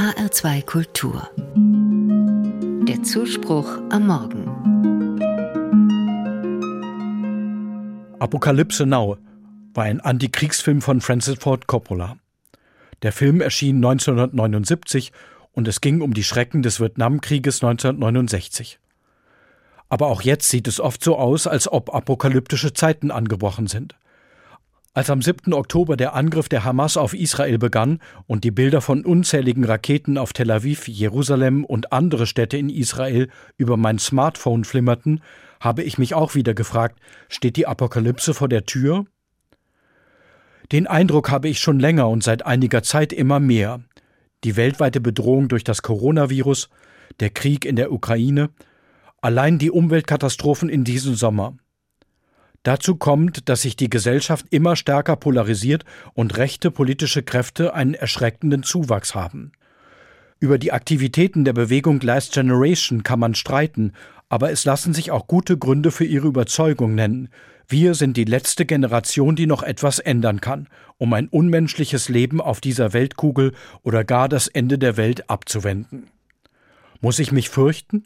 HR2 Kultur. Der Zuspruch am Morgen. Apokalypse Now war ein Antikriegsfilm von Francis Ford Coppola. Der Film erschien 1979 und es ging um die Schrecken des Vietnamkrieges 1969. Aber auch jetzt sieht es oft so aus, als ob apokalyptische Zeiten angebrochen sind. Als am 7. Oktober der Angriff der Hamas auf Israel begann und die Bilder von unzähligen Raketen auf Tel Aviv, Jerusalem und andere Städte in Israel über mein Smartphone flimmerten, habe ich mich auch wieder gefragt, steht die Apokalypse vor der Tür? Den Eindruck habe ich schon länger und seit einiger Zeit immer mehr. Die weltweite Bedrohung durch das Coronavirus, der Krieg in der Ukraine, allein die Umweltkatastrophen in diesem Sommer – Dazu kommt, dass sich die Gesellschaft immer stärker polarisiert und rechte politische Kräfte einen erschreckenden Zuwachs haben. Über die Aktivitäten der Bewegung Last Generation kann man streiten, aber es lassen sich auch gute Gründe für ihre Überzeugung nennen. Wir sind die letzte Generation, die noch etwas ändern kann, um ein unmenschliches Leben auf dieser Weltkugel oder gar das Ende der Welt abzuwenden. Muss ich mich fürchten?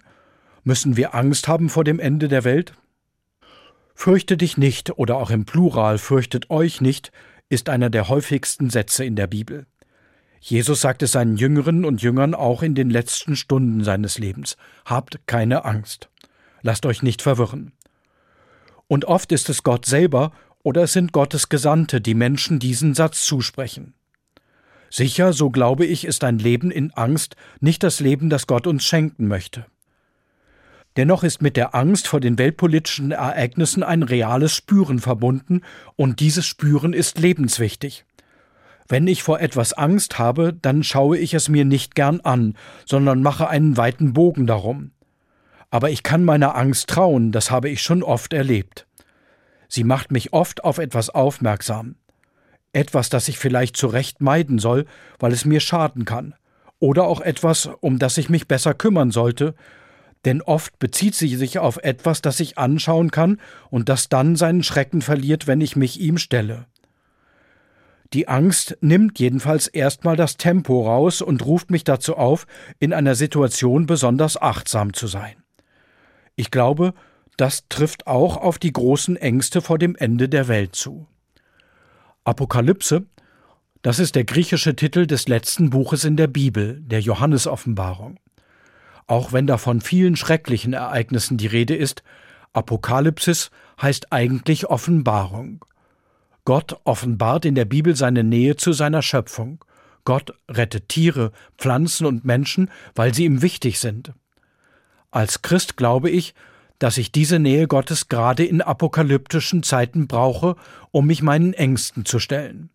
Müssen wir Angst haben vor dem Ende der Welt? Fürchte dich nicht oder auch im Plural fürchtet euch nicht ist einer der häufigsten Sätze in der Bibel. Jesus sagt es seinen Jüngeren und Jüngern auch in den letzten Stunden seines Lebens. Habt keine Angst. Lasst euch nicht verwirren. Und oft ist es Gott selber oder es sind Gottes Gesandte, die Menschen diesen Satz zusprechen. Sicher, so glaube ich, ist ein Leben in Angst nicht das Leben, das Gott uns schenken möchte. Dennoch ist mit der Angst vor den weltpolitischen Ereignissen ein reales Spüren verbunden, und dieses Spüren ist lebenswichtig. Wenn ich vor etwas Angst habe, dann schaue ich es mir nicht gern an, sondern mache einen weiten Bogen darum. Aber ich kann meiner Angst trauen, das habe ich schon oft erlebt. Sie macht mich oft auf etwas aufmerksam. Etwas, das ich vielleicht zu Recht meiden soll, weil es mir schaden kann. Oder auch etwas, um das ich mich besser kümmern sollte, denn oft bezieht sie sich auf etwas, das ich anschauen kann und das dann seinen Schrecken verliert, wenn ich mich ihm stelle. Die Angst nimmt jedenfalls erstmal das Tempo raus und ruft mich dazu auf, in einer Situation besonders achtsam zu sein. Ich glaube, das trifft auch auf die großen Ängste vor dem Ende der Welt zu. Apokalypse, das ist der griechische Titel des letzten Buches in der Bibel, der Johannesoffenbarung. Auch wenn da von vielen schrecklichen Ereignissen die Rede ist, Apokalypsis heißt eigentlich Offenbarung. Gott offenbart in der Bibel seine Nähe zu seiner Schöpfung. Gott rettet Tiere, Pflanzen und Menschen, weil sie ihm wichtig sind. Als Christ glaube ich, dass ich diese Nähe Gottes gerade in apokalyptischen Zeiten brauche, um mich meinen Ängsten zu stellen.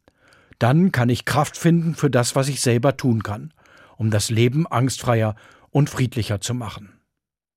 Dann kann ich Kraft finden für das, was ich selber tun kann, um das Leben angstfreier und friedlicher zu machen.